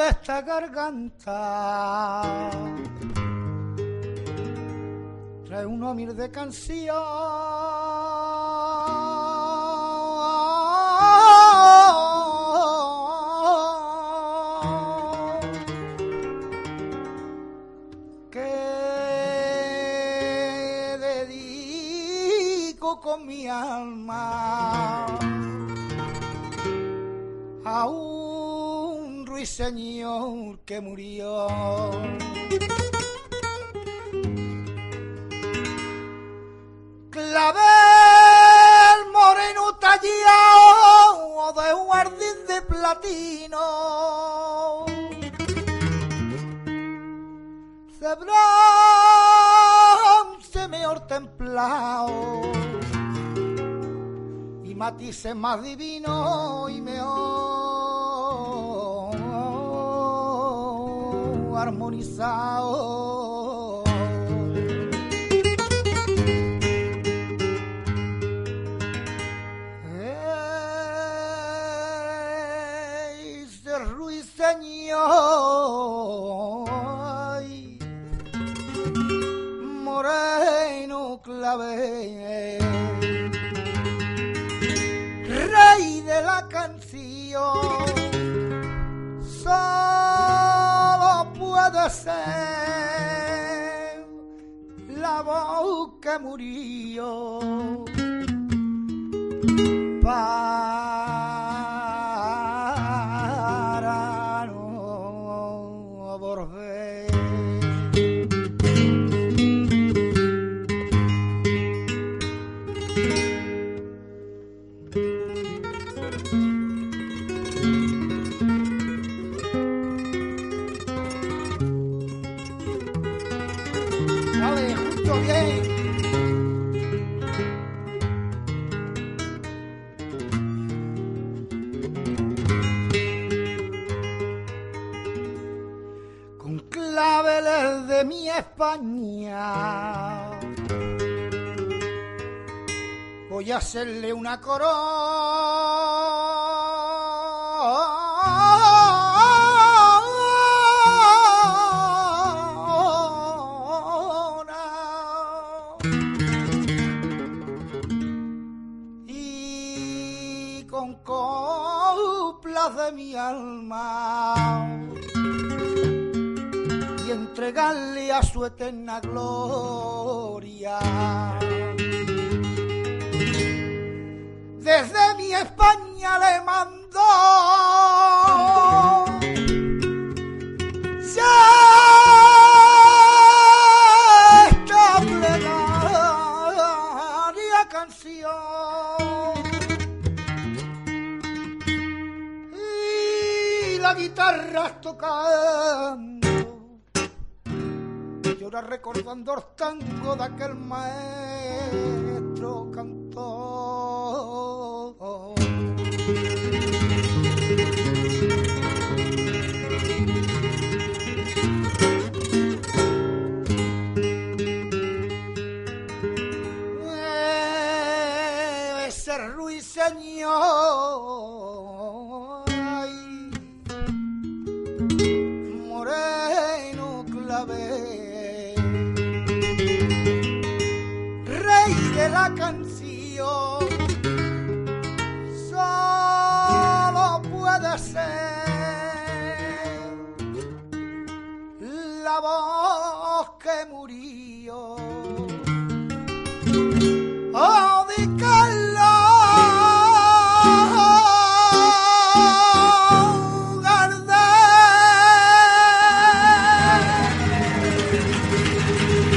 De esta garganta. Trae uno mil de canción. Que dedico con mi alma a un ruiseñor que murió. Clavel moreno tallado de un jardín de platino. Cebrón semeor templado y matices más divinos y mejor armonizado. Ese ruiseñor ser la que murió para no volver. Con claveles de mi España voy a hacerle una corona de mi alma y entregarle a su eterna gloria. Desde mi España le esta plenaria canción. La guitarra tocando llora recordando el tango de aquel maestro cantor.